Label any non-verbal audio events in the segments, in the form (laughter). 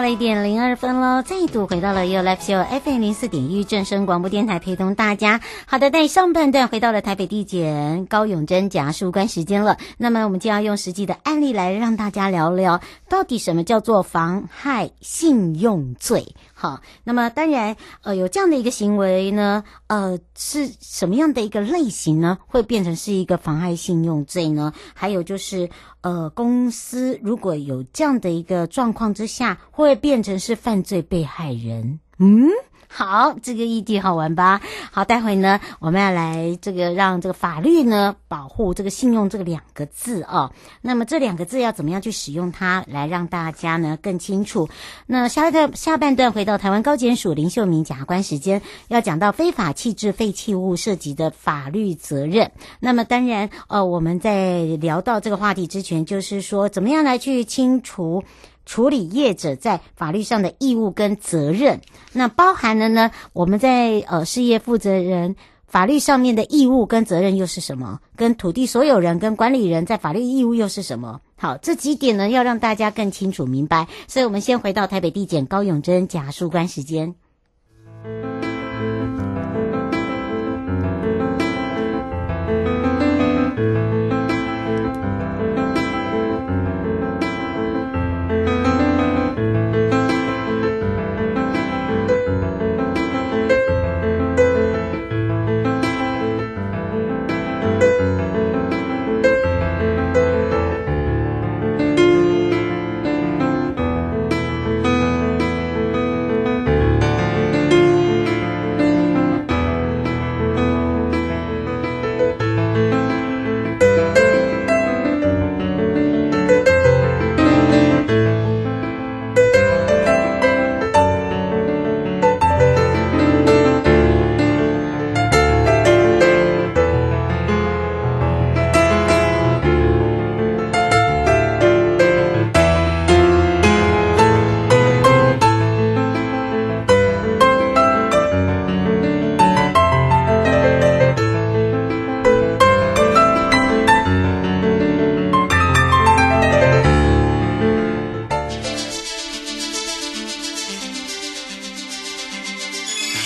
到了一点零二分喽，再度回到了 You Live Show FM 零四点一正声广播电台，陪同大家。好的，在上半段回到了台北地检高永真检察事务官时间了。那么我们就要用实际的案例来让大家聊聊，到底什么叫做妨害信用罪？好，那么当然，呃，有这样的一个行为呢，呃，是什么样的一个类型呢？会变成是一个妨碍信用罪呢？还有就是，呃，公司如果有这样的一个状况之下，会变成是犯罪被害人？嗯。好，这个议题好玩吧？好，待会呢，我们要来这个让这个法律呢保护这个信用这两个字哦。那么这两个字要怎么样去使用它，来让大家呢更清楚？那下一个下半段回到台湾高检署林秀明检察官时间，要讲到非法弃置废弃物涉及的法律责任。那么当然，呃，我们在聊到这个话题之前，就是说怎么样来去清除。处理业者在法律上的义务跟责任，那包含了呢，我们在呃事业负责人法律上面的义务跟责任又是什么？跟土地所有人跟管理人在法律义务又是什么？好，这几点呢要让大家更清楚明白。所以我们先回到台北地检高永贞假书官时间。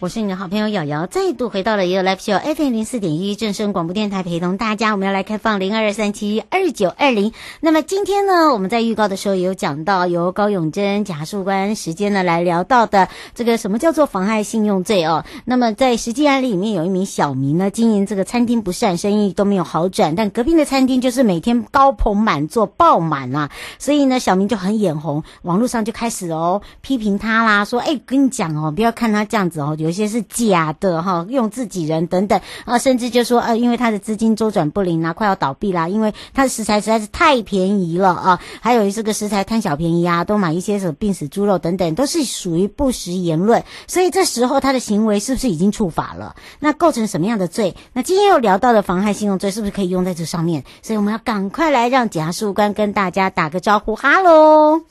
我是你的好朋友瑶瑶，再度回到了也有 Live Show FM 零四点一正声广播电台，陪同大家。我们要来开放零二三七二九二零。那么今天呢，我们在预告的时候也有讲到，由高永真检察事务官时间呢来聊到的这个什么叫做妨害信用罪哦。那么在实际案例里面，有一名小明呢经营这个餐厅不善，生意都没有好转，但隔壁的餐厅就是每天高朋满座爆满啊，所以呢小明就很眼红，网络上就开始哦批评他啦，说哎跟你讲哦，不要看他这样子哦，就有些是假的哈，用自己人等等啊，甚至就说呃，因为他的资金周转不灵啊，快要倒闭啦，因为他的食材实在是太便宜了啊，还有这个食材贪小便宜啊，都买一些什么病死猪肉等等，都是属于不实言论，所以这时候他的行为是不是已经触法了？那构成什么样的罪？那今天又聊到了妨害信用罪，是不是可以用在这上面？所以我们要赶快来让检察官跟大家打个招呼，哈喽，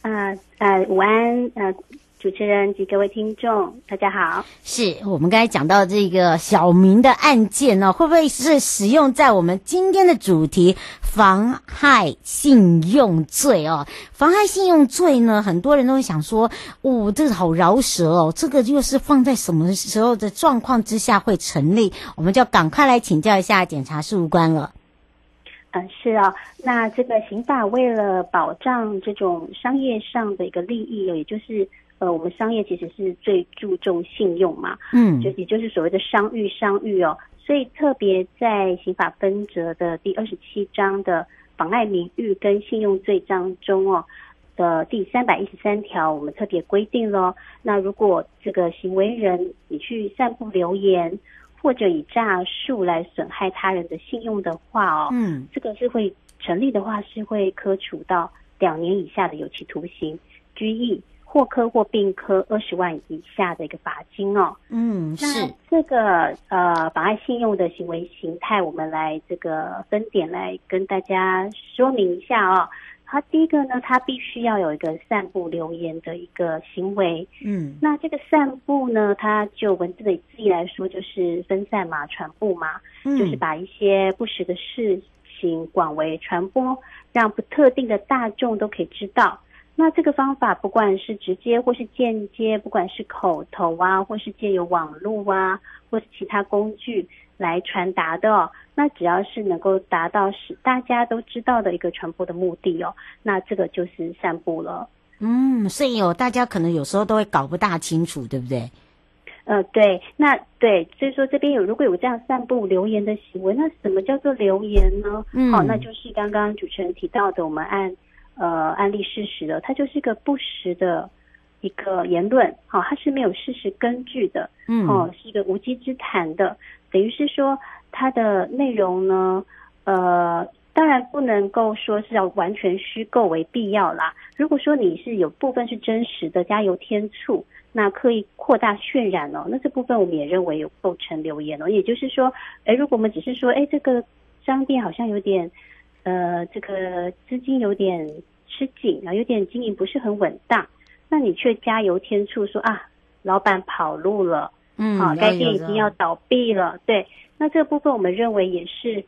呃呃，午安，呃。主持人及各位听众，大家好。是我们刚才讲到这个小明的案件呢，会不会是使用在我们今天的主题妨害信用罪哦？妨害信用罪呢，很多人都会想说，哦，这个好饶舌哦，这个又是放在什么时候的状况之下会成立？我们就要赶快来请教一下检察事务官了。嗯，是啊，那这个刑法为了保障这种商业上的一个利益，也就是。呃，我们商业其实是最注重信用嘛，嗯，就也就是所谓的商誉，商誉哦，所以特别在刑法分则的第二十七章的妨碍名誉跟信用罪章中哦的第三百一十三条，我们特别规定了，那如果这个行为人你去散布留言，或者以诈术来损害他人的信用的话哦，嗯，这个是会成立的话，是会科处到两年以下的有期徒刑、拘役。或科或并科二十万以下的一个罚金哦。嗯，是那这个呃妨碍信用的行为形态，我们来这个分点来跟大家说明一下哦。它第一个呢，它必须要有一个散布留言的一个行为。嗯，那这个散布呢，它就文字的字义来说，就是分散嘛、传播嘛，嗯，就是把一些不实的事情广为传播，让不特定的大众都可以知道。那这个方法，不管是直接或是间接，不管是口头啊，或是借由网络啊，或是其他工具来传达的哦，那只要是能够达到使大家都知道的一个传播的目的哦，那这个就是散布了。嗯，所以有大家可能有时候都会搞不大清楚，对不对？呃，对，那对，所以说这边有如果有这样散布留言的行为，那什么叫做留言呢？嗯，好，那就是刚刚主持人提到的，我们按。呃，案例事实的，它就是一个不实的一个言论，好、哦，它是没有事实根据的，嗯，哦，是一个无稽之谈的，等于是说它的内容呢，呃，当然不能够说是要完全虚构为必要啦。如果说你是有部分是真实的，加油添醋，那刻意扩大渲染哦，那这部分我们也认为有构成留言哦。也就是说，诶，如果我们只是说，诶，这个商店好像有点。呃，这个资金有点吃紧啊，有点经营不是很稳当，那你却加油添醋说啊，老板跑路了，嗯，好、啊，该店已经要倒闭了，对，那这个部分我们认为也是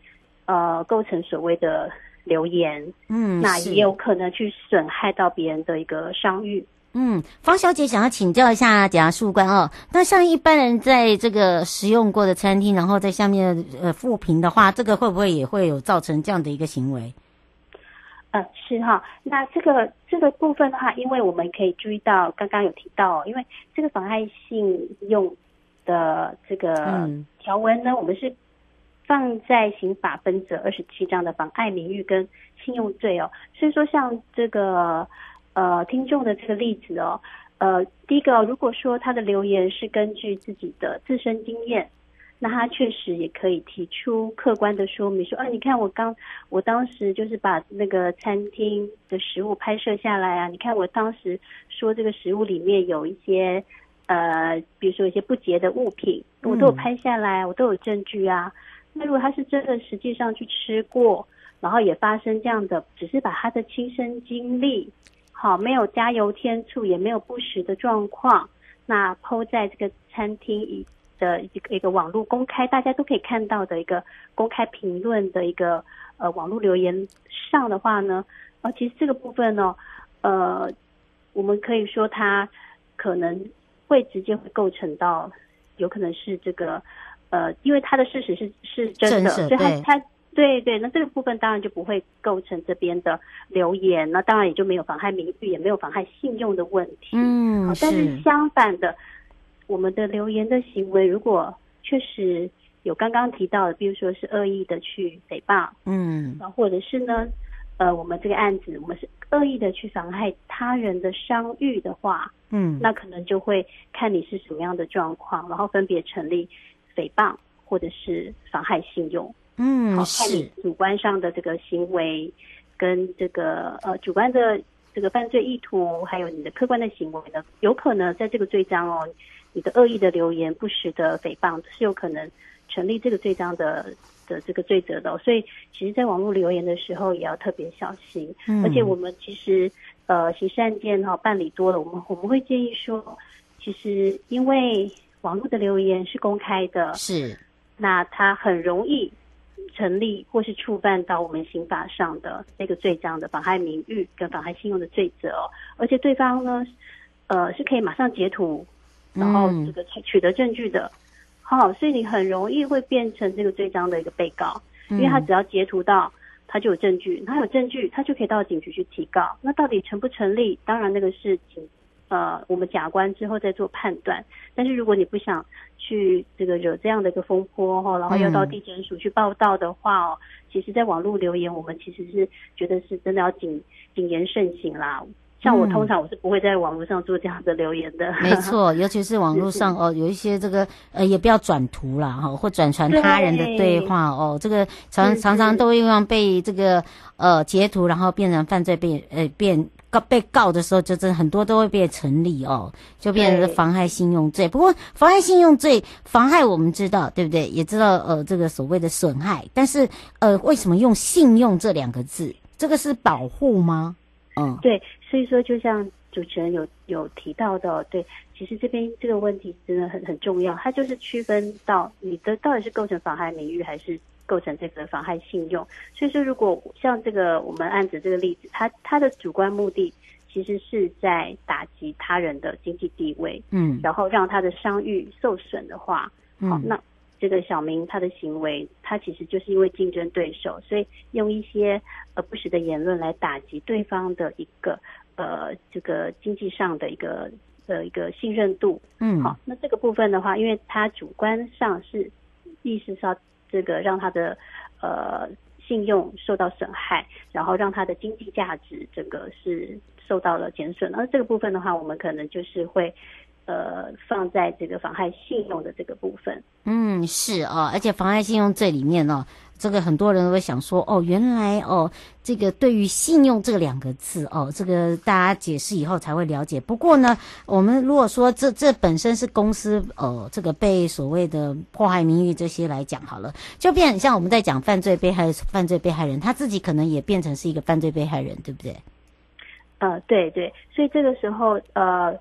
呃构成所谓的流言，嗯，那也有可能去损害到别人的一个商誉。嗯，方小姐想要请教一下检察事务官哦。那像一般人在这个食用过的餐厅，然后在下面呃负评的话，这个会不会也会有造成这样的一个行为？呃，是哈。那这个这个部分的话，因为我们可以注意到，刚刚有提到哦，因为这个妨害信用的这个条文呢，我们是放在刑法分则二十七章的妨害名誉跟信用罪哦。所以说，像这个。呃，听众的这个例子哦，呃，第一个，如果说他的留言是根据自己的自身经验，那他确实也可以提出客观的说明，说，啊，你看我刚我当时就是把那个餐厅的食物拍摄下来啊，你看我当时说这个食物里面有一些呃，比如说一些不洁的物品，我都有拍下来，我都有证据啊。那如果他是真的实际上去吃过，然后也发生这样的，只是把他的亲身经历。好，没有加油添醋，也没有不实的状况。那 PO 在这个餐厅一的一个一个网络公开，大家都可以看到的一个公开评论的一个呃网络留言上的话呢，呃，其实这个部分呢，呃，我们可以说它可能会直接会构成到，有可能是这个呃，因为它的事实是是真的，所以它它。对对，那这个部分当然就不会构成这边的流言，那当然也就没有妨害名誉，也没有妨害信用的问题。嗯，但是相反的，我们的留言的行为，如果确实有刚刚提到的，比如说是恶意的去诽谤，嗯，或者是呢，呃，我们这个案子我们是恶意的去妨害他人的商誉的话，嗯，那可能就会看你是什么样的状况，然后分别成立诽谤或者是妨害信用。嗯，好，看你主观上的这个行为，跟这个呃主观的这个犯罪意图，还有你的客观的行为呢，有可能在这个罪章哦，你的恶意的留言、不实的诽谤是有可能成立这个罪章的的这个罪责的哦。所以，其实，在网络留言的时候也要特别小心。嗯，而且我们其实呃刑事案件哈办理多了，我们我们会建议说，其实因为网络的留言是公开的，是，那它很容易。成立或是触犯到我们刑法上的那个罪章的妨害名誉跟妨害信用的罪责哦，而且对方呢，呃，是可以马上截图，然后这个取得证据的，好，所以你很容易会变成这个罪章的一个被告，因为他只要截图到，他就有证据，他有证据，他就可以到警局去提告。那到底成不成立？当然那个是警呃，我们假关之后再做判断。但是如果你不想去这个惹这样的一个风波哈，然后要到地检署去报道的话哦，嗯、其实，在网络留言，我们其实是觉得是真的要谨谨言慎行啦。像我通常我是不会在网络上做这样的留言的。嗯、没错，尤其是网络 (laughs) 上哦，有一些这个呃，也不要转图啦哈，或转传他人的对话对哦，这个常常常都会用被这个呃截图，然后变成犯罪被呃变。告被告的时候，就真的很多都会被成立哦，就变成妨害信用罪。不过妨害信用罪，妨害我们知道对不对？也知道呃这个所谓的损害，但是呃为什么用信用这两个字？这个是保护吗？嗯，对，所以说就像主持人有有提到的，对，其实这边这个问题真的很很重要，它就是区分到你的到底是构成妨害名誉还是。构成这个妨害信用，所以说如果像这个我们案子这个例子，他他的主观目的其实是在打击他人的经济地位，嗯，然后让他的商誉受损的话，嗯，好，那这个小明他的行为，他其实就是因为竞争对手，所以用一些呃不实的言论来打击对方的一个呃这个经济上的一个呃一个信任度，嗯，好，那这个部分的话，因为他主观上是意识上。这个让他的呃信用受到损害，然后让他的经济价值整个是受到了减损。那这个部分的话，我们可能就是会呃放在这个妨害信用的这个部分。嗯，是啊，而且妨害信用罪里面呢、这个很多人都会想说，哦，原来哦，这个对于信用这两个字哦，这个大家解释以后才会了解。不过呢，我们如果说这这本身是公司呃，这个被所谓的迫害名誉这些来讲好了，就变很像我们在讲犯罪被害犯罪被害人，他自己可能也变成是一个犯罪被害人，对不对？呃，对对，所以这个时候呃。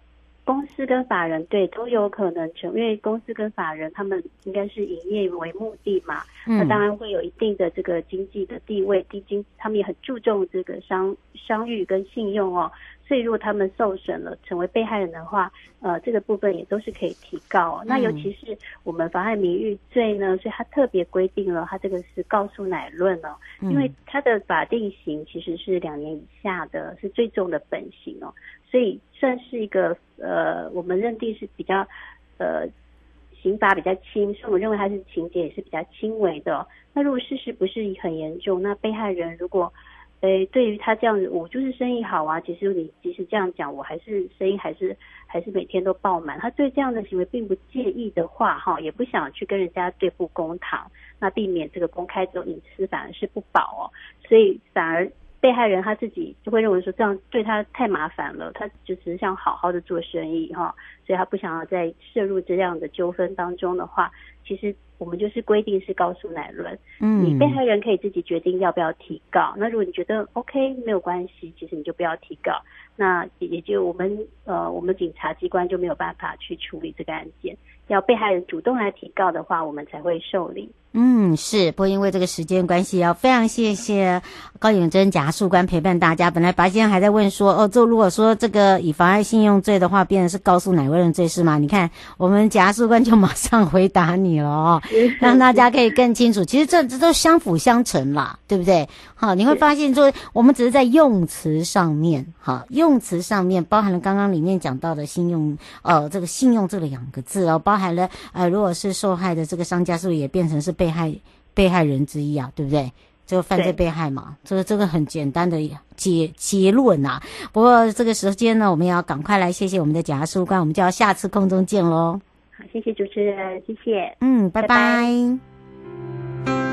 公司跟法人对都有可能成，因为公司跟法人他们应该是营业为目的嘛，嗯、那当然会有一定的这个经济的地位，低经他们也很注重这个商商誉跟信用哦。所以，如果他们受损了，成为被害人的话，呃，这个部分也都是可以提告。嗯、那尤其是我们妨害名誉罪呢，所以它特别规定了，它这个是告诉乃论哦，嗯、因为它的法定刑其实是两年以下的，是最重的本刑哦，所以算是一个呃，我们认定是比较呃刑罚比较轻，所以我们认为它是情节也是比较轻微的、哦。那如果事实不是很严重，那被害人如果诶，对于他这样子，我就是生意好啊。其实你即使这样讲，我还是生意还是还是每天都爆满。他对这样的行为并不介意的话，哈，也不想去跟人家对簿公堂，那避免这个公开之后隐私反而是不保哦。所以反而被害人他自己就会认为说，这样对他太麻烦了，他就只是想好好的做生意哈，所以他不想要再涉入这样的纠纷当中的话，其实。我们就是规定是告诉乃论，嗯，你被害人可以自己决定要不要提告。那如果你觉得 OK 没有关系，其实你就不要提告。那也就我们呃，我们警察机关就没有办法去处理这个案件。要被害人主动来提告的话，我们才会受理。嗯，是，不过因为这个时间关系，要非常谢谢高永珍检察官陪伴大家。本来白先生还在问说，哦，这如果说这个以妨碍信用罪的话，变成是告诉哪位人罪是吗？你看，我们检察官就马上回答你了哦，(laughs) 让大家可以更清楚。其实这这都相辅相成啦，对不对？好，你会发现说，我们只是在用词上面，好，用词上面包含了刚刚里面讲到的信用，呃，这个信用这两个字哦，包含了呃，如果是受害的这个商家，是不是也变成是被被害被害人之一啊，对不对？这个犯罪被害嘛，这个这个很简单的结结论啊。不过这个时间呢，我们要赶快来谢谢我们的检察事务官，我们就要下次空中见喽。好，谢谢主持人，谢谢。嗯，拜拜。拜拜。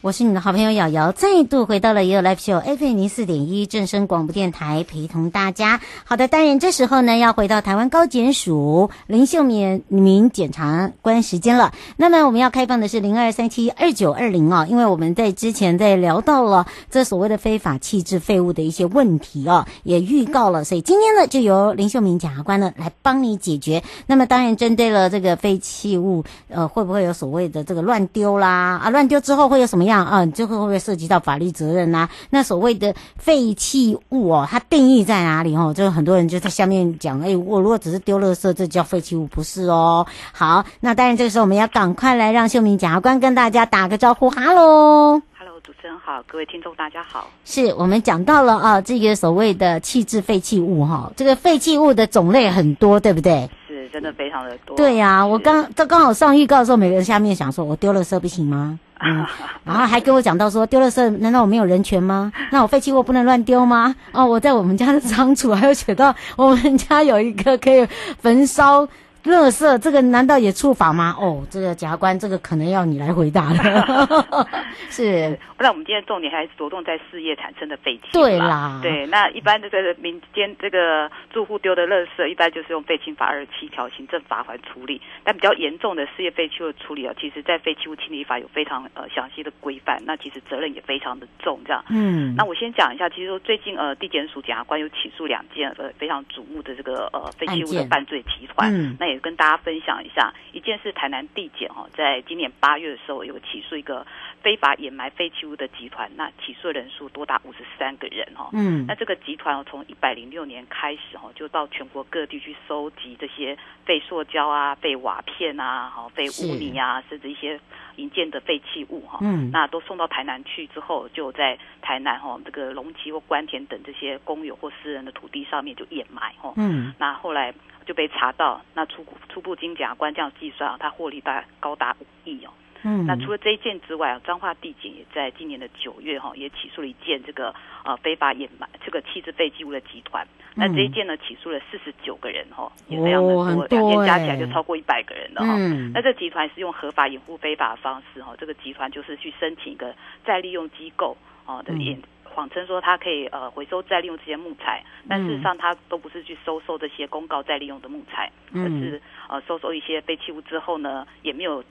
我是你的好朋友瑶瑶，再度回到了 y o Live Show FM 零四点一正声广播电台，陪同大家。好的，当然这时候呢，要回到台湾高检署林秀敏民检察官时间了。那么我们要开放的是零二三七二九二零啊，因为我们在之前在聊到了这所谓的非法弃置废物的一些问题啊，也预告了，所以今天呢，就由林秀敏检察官呢来帮你解决。那么当然针对了这个废弃物，呃，会不会有所谓的这个乱丢啦？啊，乱丢之后会有什么样？样啊，这会不会涉及到法律责任呐、啊？那所谓的废弃物哦，它定义在哪里哦？就是很多人就在下面讲，哎，我如果只是丢垃圾，这叫废弃物，不是哦。好，那当然这个时候我们要赶快来让秀明检察官跟大家打个招呼，哈喽。主持人好，各位听众大家好。是我们讲到了啊，这个所谓的弃置废弃物哈，这个废弃物的种类很多，对不对？是，真的非常的多。对呀、啊，我刚这刚好上预告的时候，每个人下面想说，我丢垃圾不行吗？嗯，(laughs) 然后还跟我讲到说，丢了圾难道我没有人权吗？(laughs) 那我废弃物不能乱丢吗？哦，我在我们家的仓储还有写到，我们家有一个可以焚烧。垃圾这个难道也触法吗？哦，这个检察官，这个可能要你来回答了。(laughs) 是，那我们今天重点还是着重在事业产生的废弃。对啦，对，那一般这个民间这个住户丢的垃圾，一般就是用废清法二十七条行政罚锾处理。但比较严重的事业废弃物处理啊，其实在废弃物清理法有非常呃详细的规范，那其实责任也非常的重。这样，嗯，那我先讲一下，其实说最近呃地检署检察官有起诉两件呃非常瞩目的这个呃废弃物的犯罪集团，嗯，那也。跟大家分享一下，一件是台南地检哈，在今年八月的时候有起诉一个非法掩埋废弃物的集团，那起诉人数多达五十三个人哈。嗯，那这个集团从一百零六年开始哈，就到全国各地去收集这些废塑胶啊、废瓦片啊、哈、废污泥啊，甚至一些营建的废弃物哈。嗯，那都送到台南去之后，就在台南哈这个龙崎或关田等这些公有或私人的土地上面就掩埋哈。嗯，那后来。就被查到，那初初步经检察官这样计算啊，他获利大概高达五亿哦。嗯，那除了这一件之外啊，彰化地检也在今年的九月哈，也起诉了一件这个呃非法掩埋这个弃置废弃物的集团。那这一件呢，起诉了四十九个人哈，也非常的多，两件加起来就超过一百个人了哈。那这集团是用合法掩护非法的方式哈，这个集团就是去申请一个再利用机构哦的掩。谎称说他可以呃回收再利用这些木材，但事实上他都不是去收收这些公告再利用的木材，而是呃收收一些废弃物之后呢，也没有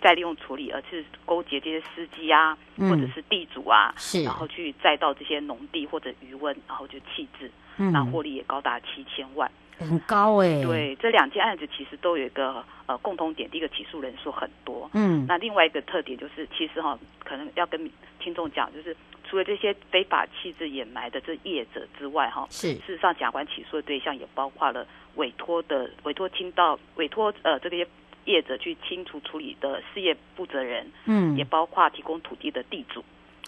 再利用处理，而是勾结这些司机啊，或者是地主啊，是。然后去载到这些农地或者余温，然后就弃置，那获利也高达七千万。很高。哎、欸，对，这两件案子其实都有一个呃共同点，第一个起诉人数很多，嗯，那另外一个特点就是，其实哈，可能要跟听众讲，就是除了这些非法弃置掩埋的这业者之外，哈，是事实上，检察官起诉的对象也包括了委托的委托清道委托呃这些业者去清除处理的事业负责人，嗯，也包括提供土地的地主，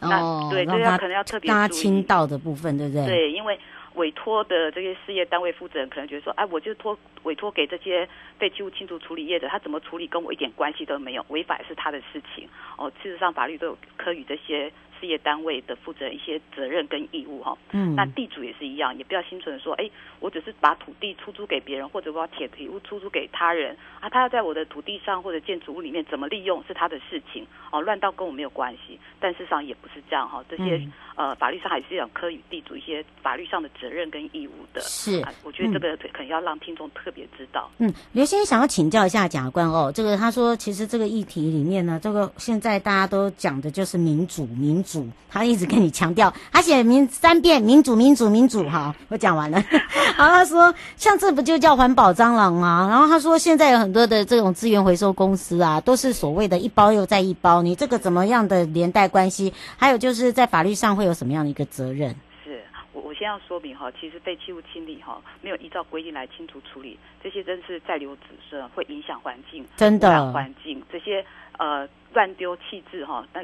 哦、那对，这要可能要特别注意清道的部分，对不对？对，因为。委托的这些事业单位负责人可能觉得说，哎，我就托委托给这些废弃物清除处理业者，他怎么处理跟我一点关系都没有，违法是他的事情。哦，事实上法律都有科予这些。事业单位的负责人一些责任跟义务哈，嗯，那地主也是一样，也不要心存说，哎，我只是把土地出租给别人，或者我把铁皮屋出租给他人啊，他要在我的土地上或者建筑物里面怎么利用是他的事情哦，乱到跟我没有关系。但事实上也不是这样哈，这些、嗯、呃法律上还是要科予地主一些法律上的责任跟义务的。是，啊、我觉得这个可能要让听众特别知道。嗯，刘先生想要请教一下检察官哦，这个他说其实这个议题里面呢，这个现在大家都讲的就是民主，民主。主，他一直跟你强调，他写民三遍民主民主民主，哈，我讲完了。(laughs) 然后他说，像这不就叫环保蟑螂吗？然后他说，现在有很多的这种资源回收公司啊，都是所谓的一包又再一包，你这个怎么样的连带关系？还有就是在法律上会有什么样的一个责任？是我我先要说明哈，其实废弃物清理哈，没有依照规定来清除处理，这些真是在留子孙，会影响环境，真的环境这些呃乱丢弃置哈，那。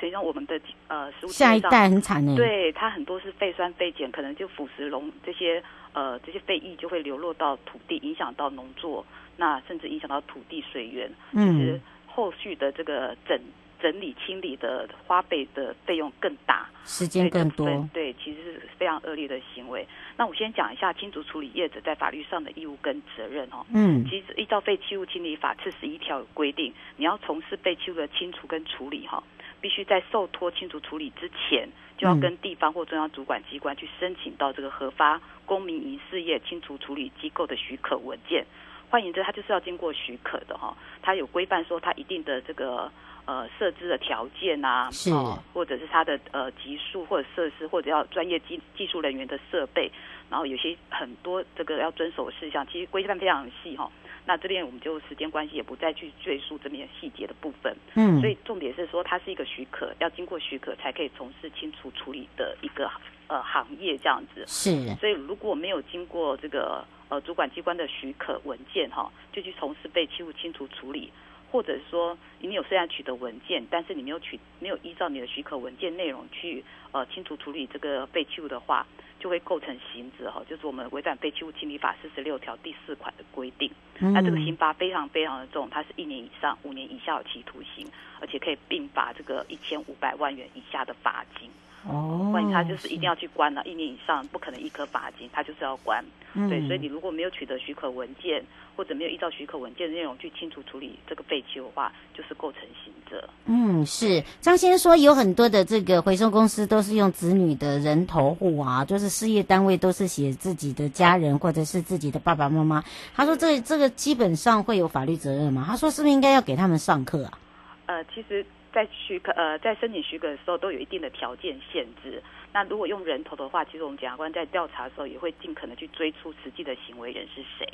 实际上，我们的呃食物下一代很惨呢。对，它很多是废酸废碱，可能就腐蚀溶这些呃这些废液就会流落到土地，影响到农作，那甚至影响到土地水源。嗯，其实后续的这个整整理清理的花费的费用更大，时间更多。对，其实是非常恶劣的行为。那我先讲一下清除处理业者在法律上的义务跟责任哦。嗯，其实依照废弃物清理法四十一条有规定，你要从事废弃物的清除跟处理哈。必须在受托清除处理之前，就要跟地方或中央主管机关去申请到这个核发公民营事业清除处理机构的许可文件。换言之，它就是要经过许可的哈，它有规范说它一定的这个呃设置的条件啊，是，或者是它的呃级数或者设施或者要专业技技术人员的设备，然后有些很多这个要遵守的事项，其实规范非常细哈。那这边我们就时间关系也不再去赘述这边细节的部分。嗯，所以重点是说它是一个许可，要经过许可才可以从事清除处理的一个呃行业这样子。是，所以如果没有经过这个。呃，主管机关的许可文件哈，就去从事被弃物清除处理，或者说你有虽然取得文件，但是你没有取没有依照你的许可文件内容去呃清除处理这个被弃物的话，就会构成刑责哈，就是我们违反废弃物清理法四十六条第四款的规定。嗯、那这个刑罚非常非常的重，它是一年以上五年以下有期徒刑，而且可以并罚这个一千五百万元以下的罚金。哦，万一他就是一定要去关了，一年以上不可能一颗罚金，他就是要关。嗯、对，所以你如果没有取得许可文件，或者没有依照许可文件的内容去清除处理这个废弃物的话，就是构成刑责。嗯，是张先生说有很多的这个回收公司都是用子女的人头户啊，就是事业单位都是写自己的家人或者是自己的爸爸妈妈。他说这这个基本上会有法律责任吗？他说是不是应该要给他们上课啊？呃，其实。在许可呃，在申请许可的时候都有一定的条件限制。那如果用人头的话，其实我们检察官在调查的时候也会尽可能去追出实际的行为人是谁。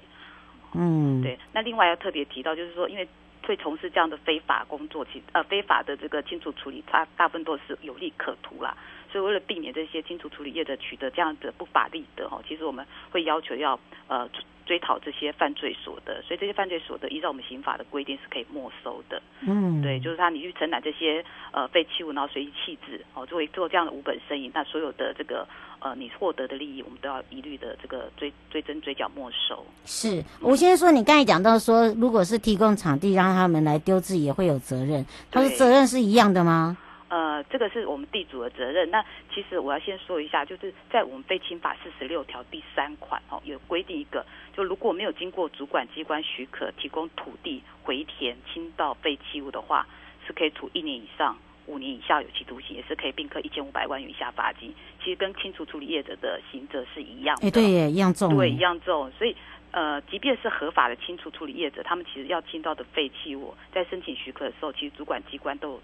嗯，对。那另外要特别提到，就是说，因为会从事这样的非法工作，其呃非法的这个清除处理，它大部分都是有利可图啦。所以为了避免这些清除处理业者取得这样的不法利得哦，其实我们会要求要呃。追讨这些犯罪所得，所以这些犯罪所得依照我们刑法的规定是可以没收的。嗯，对，就是他你去承揽这些呃废弃物，然后随意弃置，哦，作为做这样的无本生意，那所有的这个呃你获得的利益，我们都要一律的这个追追征追缴没收。是，吴先生说，你刚才讲到说，如果是提供场地让他们来丢置，也会有责任，他说责任是一样的吗？呃，这个是我们地主的责任。那其实我要先说一下，就是在我们废清法四十六条第三款哦，有规定一个，就如果没有经过主管机关许可提供土地回填倾倒废弃物的话，是可以处一年以上五年以下有期徒刑，也是可以并科一千五百万元以下罚金。其实跟清除处理业者的刑责是一样的。哎，对耶，一样重。对，一样重。所以呃，即便是合法的清除处理业者，他们其实要倾倒的废弃物，在申请许可的时候，其实主管机关都有。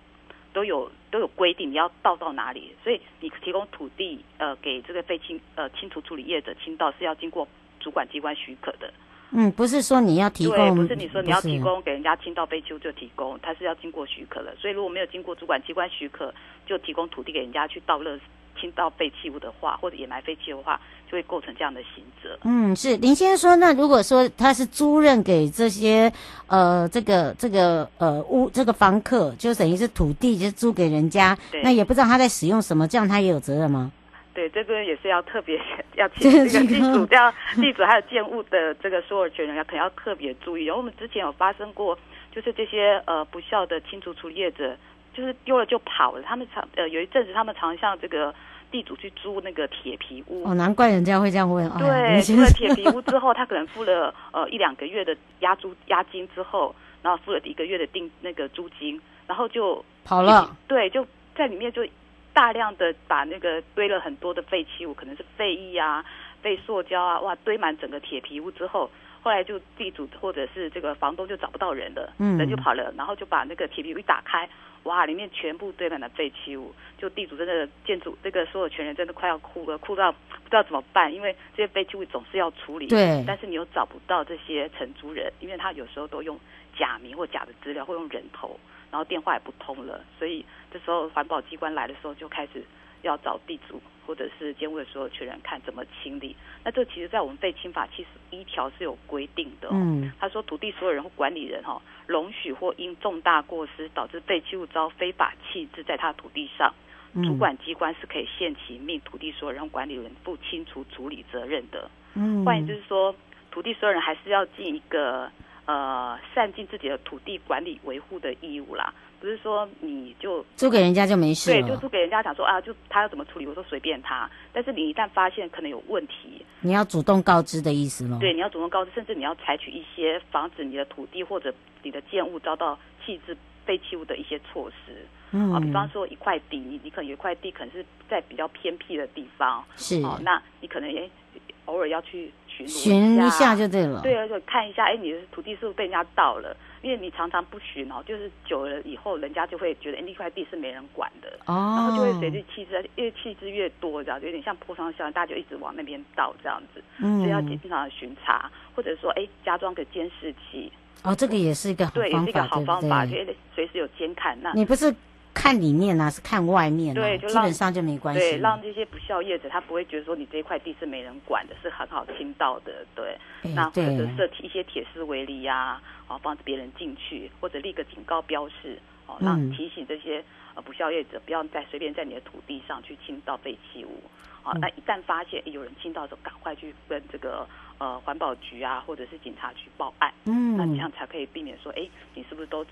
都有都有规定，你要倒到哪里？所以你提供土地，呃，给这个废清呃清除处理业者倾倒是要经过主管机关许可的。嗯，不是说你要提供，不是你说你要提供给人家倾倒废丘就提供，它是要经过许可的。所以如果没有经过主管机关许可，就提供土地给人家去倒垃圾。倾倒废弃物的话，或者掩埋废弃物的话，就会构成这样的刑责。嗯，是林先生说，那如果说他是租任给这些呃这个这个呃屋这个房客，就等于是土地就租给人家，那也不知道他在使用什么，这样他也有责任吗？对，这个也是要特别 (laughs) 要请这个地主，这样地主还有建物的这个所有权人要可能要特别注意。然后我们之前有发生过，就是这些呃不孝的清除处理业者。就是丢了就跑了，他们常呃有一阵子他们常向这个地主去租那个铁皮屋。哦，难怪人家会这样问。对，(laughs) 租了铁皮屋之后，他可能付了呃一两个月的押租押金之后，然后付了一个月的定那个租金，然后就跑了。对，就在里面就大量的把那个堆了很多的废弃物，可能是废液啊、废塑胶啊，哇，堆满整个铁皮屋之后。后来就地主或者是这个房东就找不到人了，嗯，人就跑了，然后就把那个铁皮屋一打开，哇，里面全部堆满了废弃物，就地主真的建筑这个所有权人真的快要哭了，哭到不知道怎么办，因为这些废弃物总是要处理，对，但是你又找不到这些承租人，因为他有时候都用假名或假的资料，或用人头，然后电话也不通了，所以这时候环保机关来的时候就开始要找地主。或者是监护的所有权人看怎么清理，那这其实，在我们废清法七十一条是有规定的。嗯，他说土地所有人或管理人哈，容许或因重大过失导致废弃物遭非法弃置在他土地上，主管机关是可以限期命土地所有人或管理人负清除处理责任的。嗯，换言之就是说，土地所有人还是要尽一个呃善尽自己的土地管理维护的义务啦。不是说你就租给人家就没事，对，就租给人家讲说啊，就他要怎么处理，我说随便他。但是你一旦发现可能有问题，你要主动告知的意思吗？对，你要主动告知，甚至你要采取一些防止你的土地或者你的建物遭到弃置废弃物的一些措施。嗯，啊，比方说一块地，你你可能有一块地可能是在比较偏僻的地方，是哦，那你可能也偶尔要去巡巡一下就对了，对而且看一下，哎，你的土地是不是被人家盗了？因为你常常不巡哦，就是久了以后，人家就会觉得，哎，那块地是没人管的，哦，然后就会随着弃置，因为弃置越多，这样就有点像破窗效应，大家就一直往那边倒这样子，嗯，所以要经常巡查，或者说，哎，加装个监视器，哦，这个也是一个好方法，对，也是一个好方法，对就随时有监看。那你不是？看里面呢、啊，是看外面、啊，对，就基本上就没关系。对，让这些不孝业者他不会觉得说你这一块地是没人管的，是很好倾倒的。对，欸、那或者设对一些铁丝围篱呀，啊，防止别人进去，或者立个警告标示，哦，让提醒这些呃不孝业者不要再随便在你的土地上去倾倒废弃物。啊、嗯，那一旦发现有人倾倒的时候，赶快去跟这个呃环保局啊，或者是警察局报案。嗯，那这样才可以避免说，哎，你是不是都？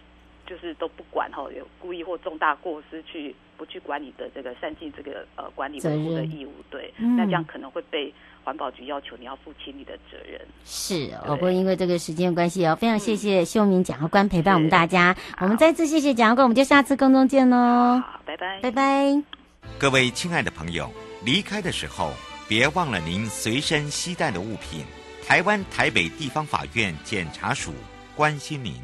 就是都不管哈，有故意或重大过失去不去管你的这个善尽这个呃管理维护的义务，对，嗯、那这样可能会被环保局要求你要负起你的责任。是，不过因为这个时间关系哦，非常谢谢秀明检察官陪伴我们大家，我们再次谢谢检察官，我们就下次空中见喽。好，拜拜，拜拜。各位亲爱的朋友，离开的时候别忘了您随身携带的物品。台湾台北地方法院检察署关心您。